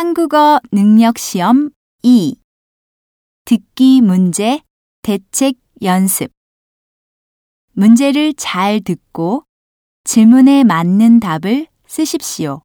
한국어 능력 시험 2 듣기 문제 대책 연습 문제를 잘 듣고 질문에 맞는 답을 쓰십시오.